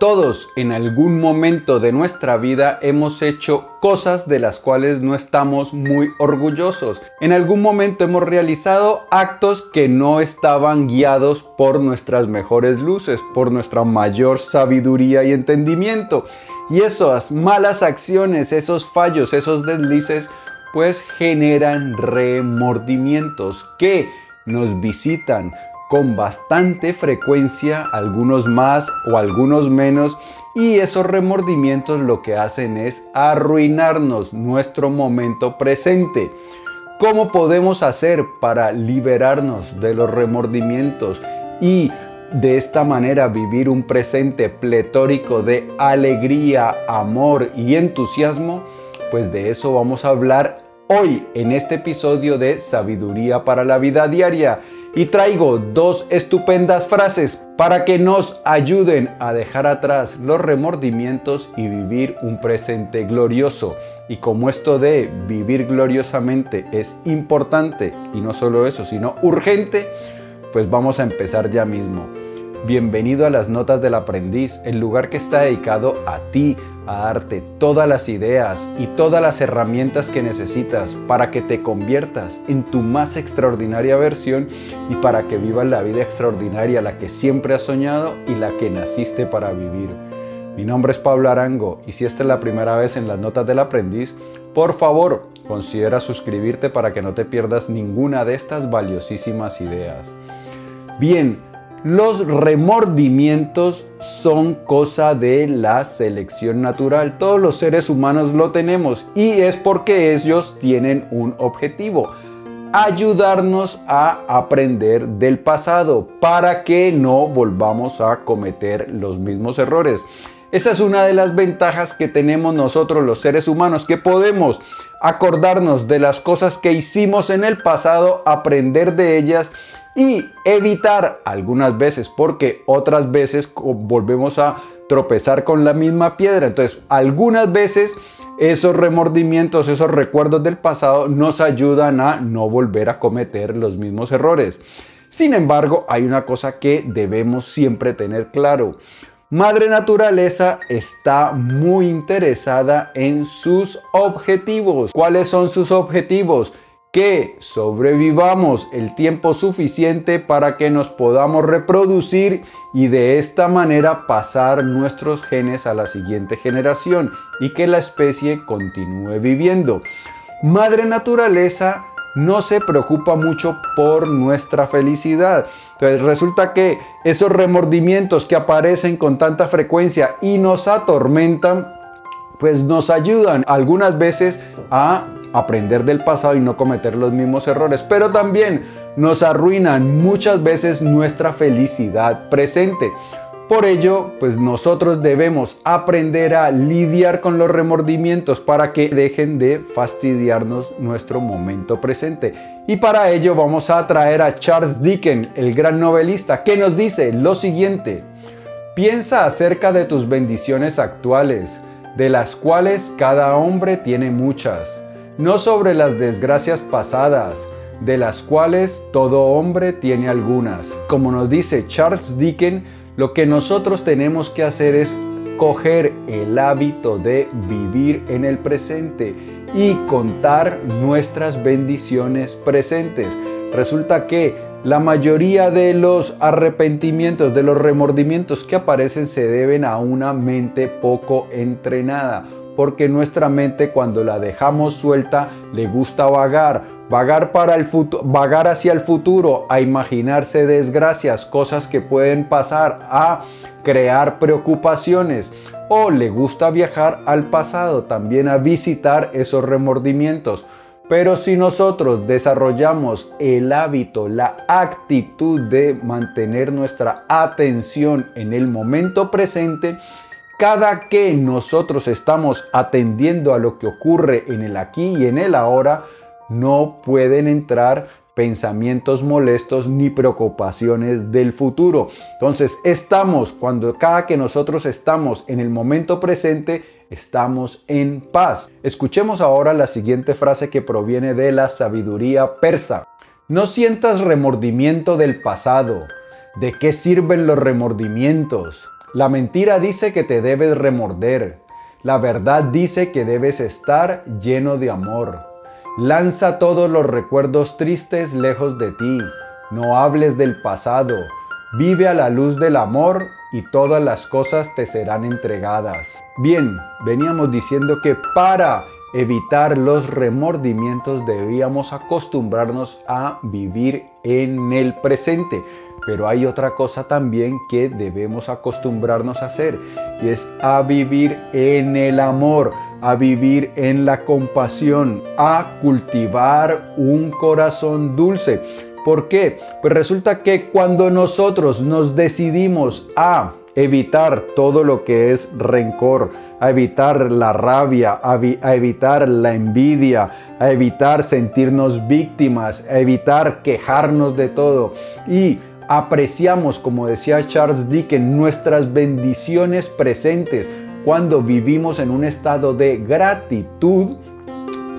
Todos en algún momento de nuestra vida hemos hecho cosas de las cuales no estamos muy orgullosos. En algún momento hemos realizado actos que no estaban guiados por nuestras mejores luces, por nuestra mayor sabiduría y entendimiento. Y esas malas acciones, esos fallos, esos deslices, pues generan remordimientos que nos visitan, con bastante frecuencia, algunos más o algunos menos, y esos remordimientos lo que hacen es arruinarnos nuestro momento presente. ¿Cómo podemos hacer para liberarnos de los remordimientos y de esta manera vivir un presente pletórico de alegría, amor y entusiasmo? Pues de eso vamos a hablar hoy en este episodio de Sabiduría para la Vida Diaria y traigo dos estupendas frases para que nos ayuden a dejar atrás los remordimientos y vivir un presente glorioso. Y como esto de vivir gloriosamente es importante, y no solo eso, sino urgente, pues vamos a empezar ya mismo. Bienvenido a las Notas del Aprendiz, el lugar que está dedicado a ti, a darte todas las ideas y todas las herramientas que necesitas para que te conviertas en tu más extraordinaria versión y para que vivas la vida extraordinaria, la que siempre has soñado y la que naciste para vivir. Mi nombre es Pablo Arango y si esta es la primera vez en las Notas del Aprendiz, por favor considera suscribirte para que no te pierdas ninguna de estas valiosísimas ideas. Bien, los remordimientos son cosa de la selección natural. Todos los seres humanos lo tenemos y es porque ellos tienen un objetivo. Ayudarnos a aprender del pasado para que no volvamos a cometer los mismos errores. Esa es una de las ventajas que tenemos nosotros los seres humanos, que podemos acordarnos de las cosas que hicimos en el pasado, aprender de ellas y evitar algunas veces, porque otras veces volvemos a tropezar con la misma piedra. Entonces, algunas veces esos remordimientos, esos recuerdos del pasado nos ayudan a no volver a cometer los mismos errores. Sin embargo, hay una cosa que debemos siempre tener claro. Madre Naturaleza está muy interesada en sus objetivos. ¿Cuáles son sus objetivos? Que sobrevivamos el tiempo suficiente para que nos podamos reproducir y de esta manera pasar nuestros genes a la siguiente generación y que la especie continúe viviendo. Madre Naturaleza no se preocupa mucho por nuestra felicidad. Entonces resulta que esos remordimientos que aparecen con tanta frecuencia y nos atormentan, pues nos ayudan algunas veces a aprender del pasado y no cometer los mismos errores, pero también nos arruinan muchas veces nuestra felicidad presente. Por ello, pues nosotros debemos aprender a lidiar con los remordimientos para que dejen de fastidiarnos nuestro momento presente. Y para ello vamos a traer a Charles Dickens, el gran novelista, que nos dice lo siguiente. Piensa acerca de tus bendiciones actuales, de las cuales cada hombre tiene muchas no sobre las desgracias pasadas, de las cuales todo hombre tiene algunas. Como nos dice Charles Dickens, lo que nosotros tenemos que hacer es coger el hábito de vivir en el presente y contar nuestras bendiciones presentes. Resulta que la mayoría de los arrepentimientos, de los remordimientos que aparecen se deben a una mente poco entrenada porque nuestra mente cuando la dejamos suelta le gusta vagar, vagar vagar hacia el futuro, a imaginarse desgracias, cosas que pueden pasar, a crear preocupaciones o le gusta viajar al pasado, también a visitar esos remordimientos. Pero si nosotros desarrollamos el hábito, la actitud de mantener nuestra atención en el momento presente, cada que nosotros estamos atendiendo a lo que ocurre en el aquí y en el ahora, no pueden entrar pensamientos molestos ni preocupaciones del futuro. Entonces, estamos, cuando cada que nosotros estamos en el momento presente, estamos en paz. Escuchemos ahora la siguiente frase que proviene de la sabiduría persa. No sientas remordimiento del pasado. ¿De qué sirven los remordimientos? La mentira dice que te debes remorder. La verdad dice que debes estar lleno de amor. Lanza todos los recuerdos tristes lejos de ti. No hables del pasado. Vive a la luz del amor y todas las cosas te serán entregadas. Bien, veníamos diciendo que para evitar los remordimientos debíamos acostumbrarnos a vivir en el presente. Pero hay otra cosa también que debemos acostumbrarnos a hacer y es a vivir en el amor, a vivir en la compasión, a cultivar un corazón dulce. ¿Por qué? Pues resulta que cuando nosotros nos decidimos a evitar todo lo que es rencor, a evitar la rabia, a, evitar la envidia, a evitar sentirnos víctimas, a evitar quejarnos de todo y apreciamos, como decía Charles Dickens, nuestras bendiciones presentes cuando vivimos en un estado de gratitud,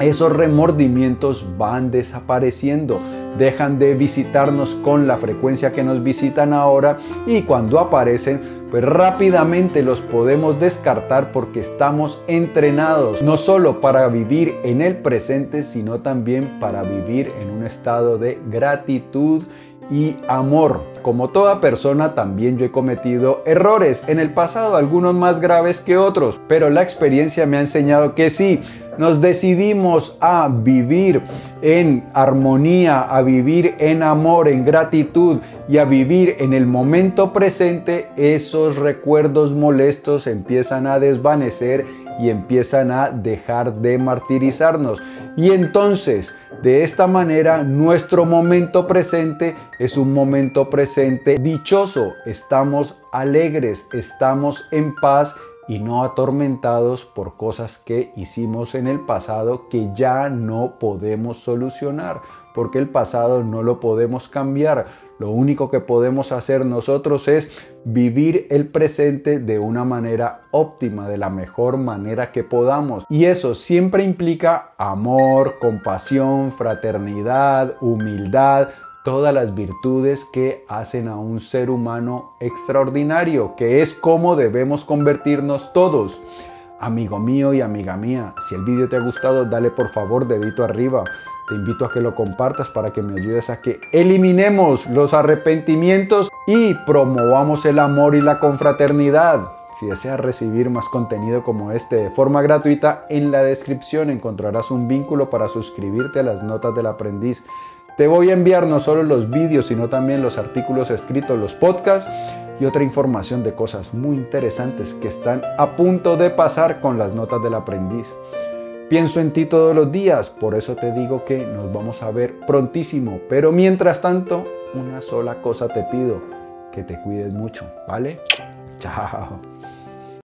esos remordimientos van desapareciendo dejan de visitarnos con la frecuencia que nos visitan ahora y cuando aparecen, pues rápidamente los podemos descartar porque estamos entrenados no solo para vivir en el presente, sino también para vivir en un estado de gratitud y amor. Como toda persona también yo he cometido errores en el pasado, algunos más graves que otros, pero la experiencia me ha enseñado que sí, nos decidimos a vivir en armonía, a vivir en amor, en gratitud y a vivir en el momento presente, esos recuerdos molestos empiezan a desvanecer y empiezan a dejar de martirizarnos. Y entonces, de esta manera, nuestro momento presente es un momento presente dichoso. Estamos alegres, estamos en paz y no atormentados por cosas que hicimos en el pasado que ya no podemos solucionar, porque el pasado no lo podemos cambiar. Lo único que podemos hacer nosotros es vivir el presente de una manera óptima, de la mejor manera que podamos. Y eso siempre implica amor, compasión, fraternidad, humildad, todas las virtudes que hacen a un ser humano extraordinario, que es como debemos convertirnos todos. Amigo mío y amiga mía, si el vídeo te ha gustado, dale por favor dedito arriba. Te invito a que lo compartas para que me ayudes a que eliminemos los arrepentimientos y promovamos el amor y la confraternidad. Si deseas recibir más contenido como este de forma gratuita, en la descripción encontrarás un vínculo para suscribirte a las notas del aprendiz. Te voy a enviar no solo los vídeos, sino también los artículos escritos, los podcasts y otra información de cosas muy interesantes que están a punto de pasar con las notas del aprendiz. Pienso en ti todos los días, por eso te digo que nos vamos a ver prontísimo. Pero mientras tanto, una sola cosa te pido, que te cuides mucho, ¿vale? Chao.